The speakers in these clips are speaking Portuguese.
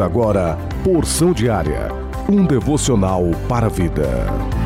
Agora Porção Diária, um devocional para a vida.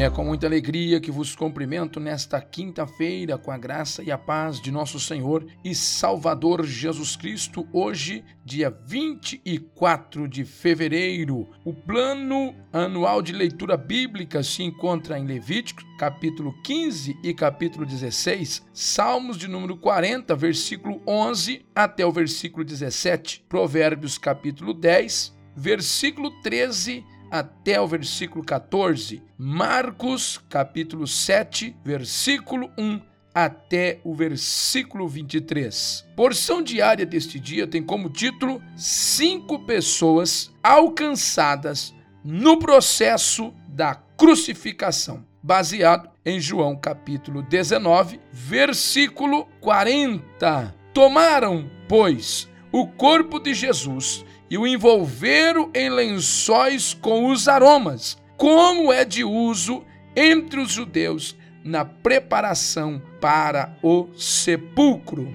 É com muita alegria que vos cumprimento nesta quinta-feira com a graça e a paz de nosso Senhor e Salvador Jesus Cristo, hoje, dia 24 de fevereiro. O plano anual de leitura bíblica se encontra em Levítico, capítulo 15 e capítulo 16, Salmos de número 40, versículo 11 até o versículo 17, Provérbios, capítulo 10, versículo 13 até o versículo 14, Marcos, capítulo 7, versículo 1 até o versículo 23. Porção diária deste dia tem como título Cinco pessoas alcançadas no processo da crucificação, baseado em João capítulo 19, versículo 40. Tomaram, pois, o corpo de Jesus e o envolveram em lençóis com os aromas, como é de uso entre os judeus na preparação para o sepulcro.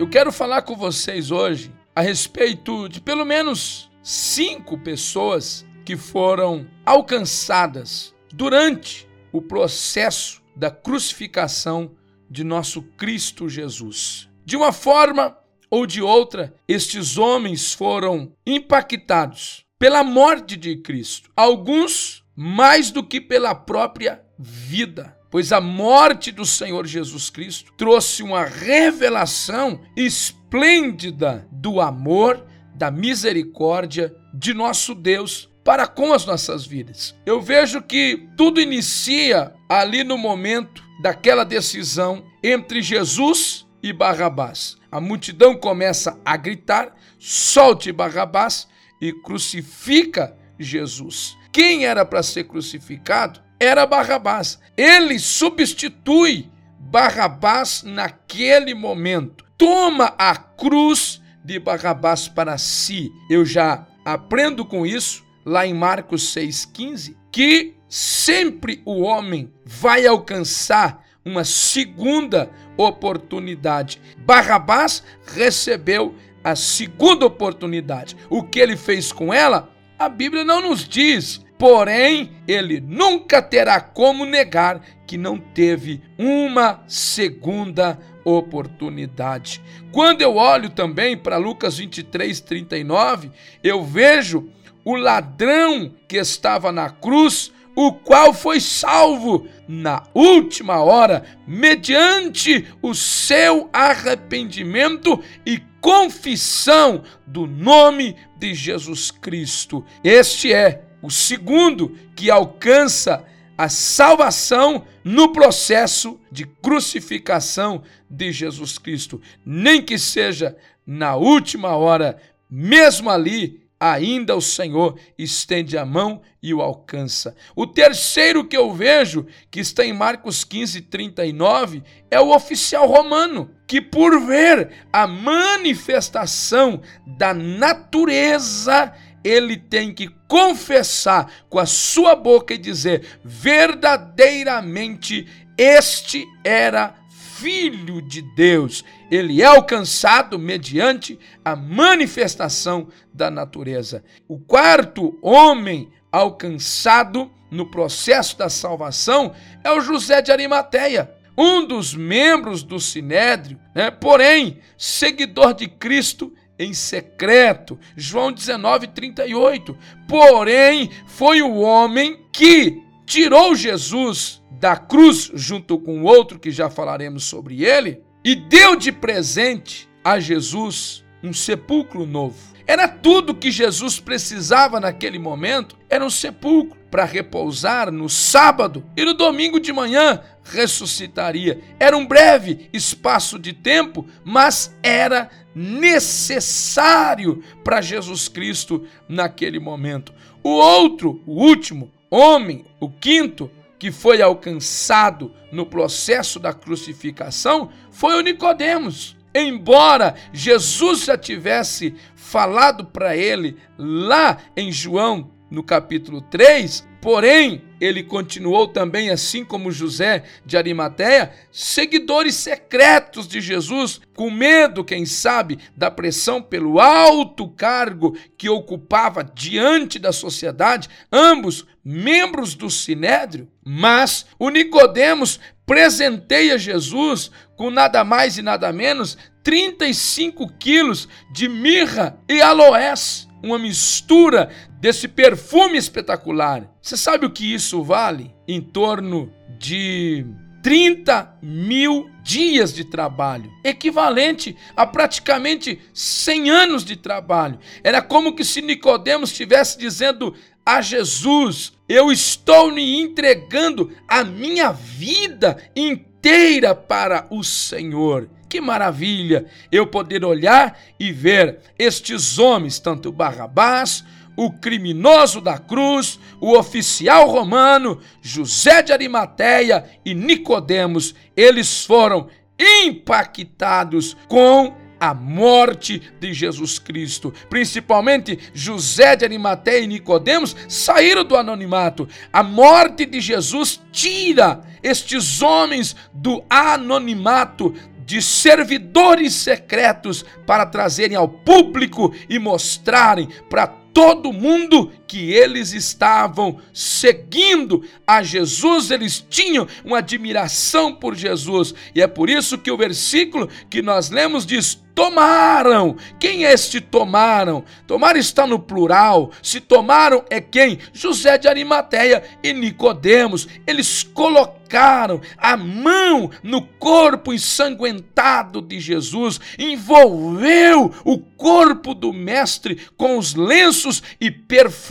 Eu quero falar com vocês hoje a respeito de pelo menos cinco pessoas que foram alcançadas durante o processo da crucificação de nosso Cristo Jesus. De uma forma ou de outra, estes homens foram impactados pela morte de Cristo, alguns mais do que pela própria vida pois a morte do Senhor Jesus Cristo trouxe uma revelação esplêndida do amor, da misericórdia de nosso Deus para com as nossas vidas. Eu vejo que tudo inicia ali no momento daquela decisão entre Jesus e Barrabás. A multidão começa a gritar: solte Barrabás e crucifica Jesus. Quem era para ser crucificado era Barrabás. Ele substitui Barrabás naquele momento. Toma a cruz de Barrabás para si. Eu já aprendo com isso lá em Marcos 6,15 que sempre o homem vai alcançar uma segunda oportunidade. Barrabás recebeu a segunda oportunidade. O que ele fez com ela, a Bíblia não nos diz, Porém, ele nunca terá como negar que não teve uma segunda oportunidade. Quando eu olho também para Lucas 23, 39, eu vejo o ladrão que estava na cruz, o qual foi salvo na última hora, mediante o seu arrependimento e confissão do nome de Jesus Cristo. Este é o segundo que alcança a salvação no processo de crucificação de Jesus Cristo, nem que seja na última hora, mesmo ali, ainda o Senhor estende a mão e o alcança. O terceiro que eu vejo, que está em Marcos 15, 39, é o oficial romano, que por ver a manifestação da natureza ele tem que confessar com a sua boca e dizer: verdadeiramente este era filho de Deus. Ele é alcançado mediante a manifestação da natureza. O quarto homem alcançado no processo da salvação é o José de Arimateia, um dos membros do Sinédrio, né? porém seguidor de Cristo em secreto. João 19, 38. Porém, foi o homem que tirou Jesus da cruz, junto com outro que já falaremos sobre ele, e deu de presente a Jesus um sepulcro novo. Era tudo que Jesus precisava naquele momento, era um sepulcro para repousar no sábado e no domingo de manhã ressuscitaria. Era um breve espaço de tempo, mas era necessário para Jesus Cristo naquele momento. O outro, o último homem, o quinto, que foi alcançado no processo da crucificação foi o Nicodemos. embora Jesus já tivesse falado para ele lá em João no capítulo 3, porém, ele continuou também, assim como José de Arimateia, seguidores secretos de Jesus, com medo, quem sabe, da pressão pelo alto cargo que ocupava diante da sociedade, ambos membros do Sinédrio. Mas o Nicodemos presenteia Jesus com nada mais e nada menos 35 quilos de mirra e aloés uma mistura desse perfume espetacular. Você sabe o que isso vale? Em torno de 30 mil dias de trabalho, equivalente a praticamente 100 anos de trabalho. Era como que se Nicodemos estivesse dizendo a Jesus: Eu estou me entregando a minha vida inteira para o Senhor. Que maravilha eu poder olhar e ver estes homens, tanto Barrabás, o criminoso da cruz, o oficial romano, José de Arimateia e Nicodemos, eles foram impactados com a morte de Jesus Cristo. Principalmente José de Arimateia e Nicodemos saíram do anonimato. A morte de Jesus tira estes homens do anonimato de servidores secretos para trazerem ao público e mostrarem para todo mundo que eles estavam seguindo a Jesus, eles tinham uma admiração por Jesus, e é por isso que o versículo que nós lemos diz: tomaram. Quem é este tomaram? Tomar está no plural. Se tomaram é quem? José de Arimateia e Nicodemos. Eles colocaram a mão no corpo ensanguentado de Jesus, envolveu o corpo do mestre com os lenços e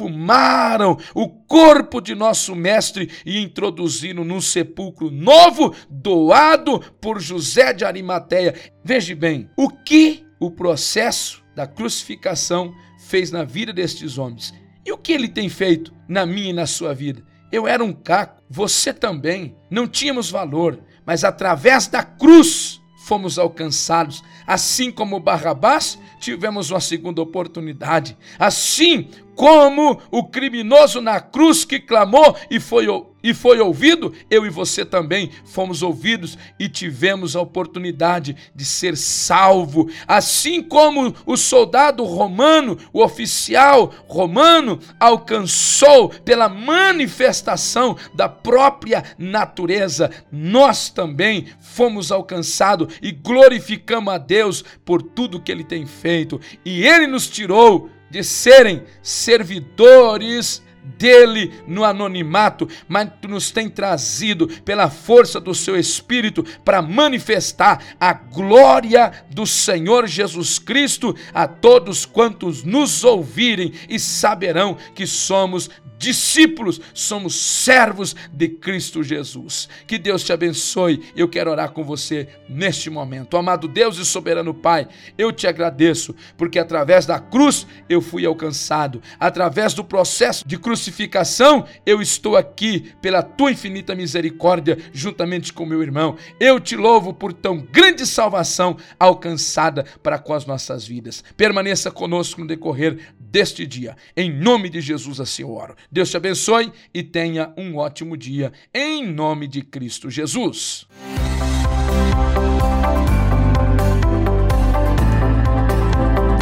perfumaram o corpo de nosso mestre e introduziram num sepulcro novo doado por José de Arimateia. Veja bem, o que o processo da crucificação fez na vida destes homens e o que ele tem feito na minha e na sua vida. Eu era um caco, você também, não tínhamos valor, mas através da cruz fomos alcançados. Assim como Barrabás, tivemos uma segunda oportunidade. Assim como o criminoso na cruz que clamou e foi, e foi ouvido, eu e você também fomos ouvidos e tivemos a oportunidade de ser salvo. Assim como o soldado romano, o oficial romano, alcançou pela manifestação da própria natureza, nós também fomos alcançados e glorificamos a Deus por tudo que Ele tem feito. E Ele nos tirou de serem servidores dele no anonimato, mas nos tem trazido pela força do seu espírito para manifestar a glória do Senhor Jesus Cristo a todos quantos nos ouvirem e saberão que somos discípulos, somos servos de Cristo Jesus. Que Deus te abençoe. Eu quero orar com você neste momento. Amado Deus e soberano Pai, eu te agradeço porque através da cruz eu fui alcançado, através do processo de crucificação eu estou aqui pela tua infinita misericórdia juntamente com meu irmão. Eu te louvo por tão grande salvação alcançada para com as nossas vidas. Permaneça conosco no decorrer deste dia. Em nome de Jesus assim eu oro. Deus te abençoe e tenha um ótimo dia, em nome de Cristo Jesus.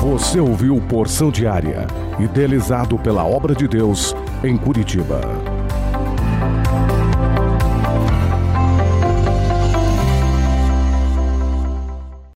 Você ouviu Porção Diária, idealizado pela obra de Deus em Curitiba.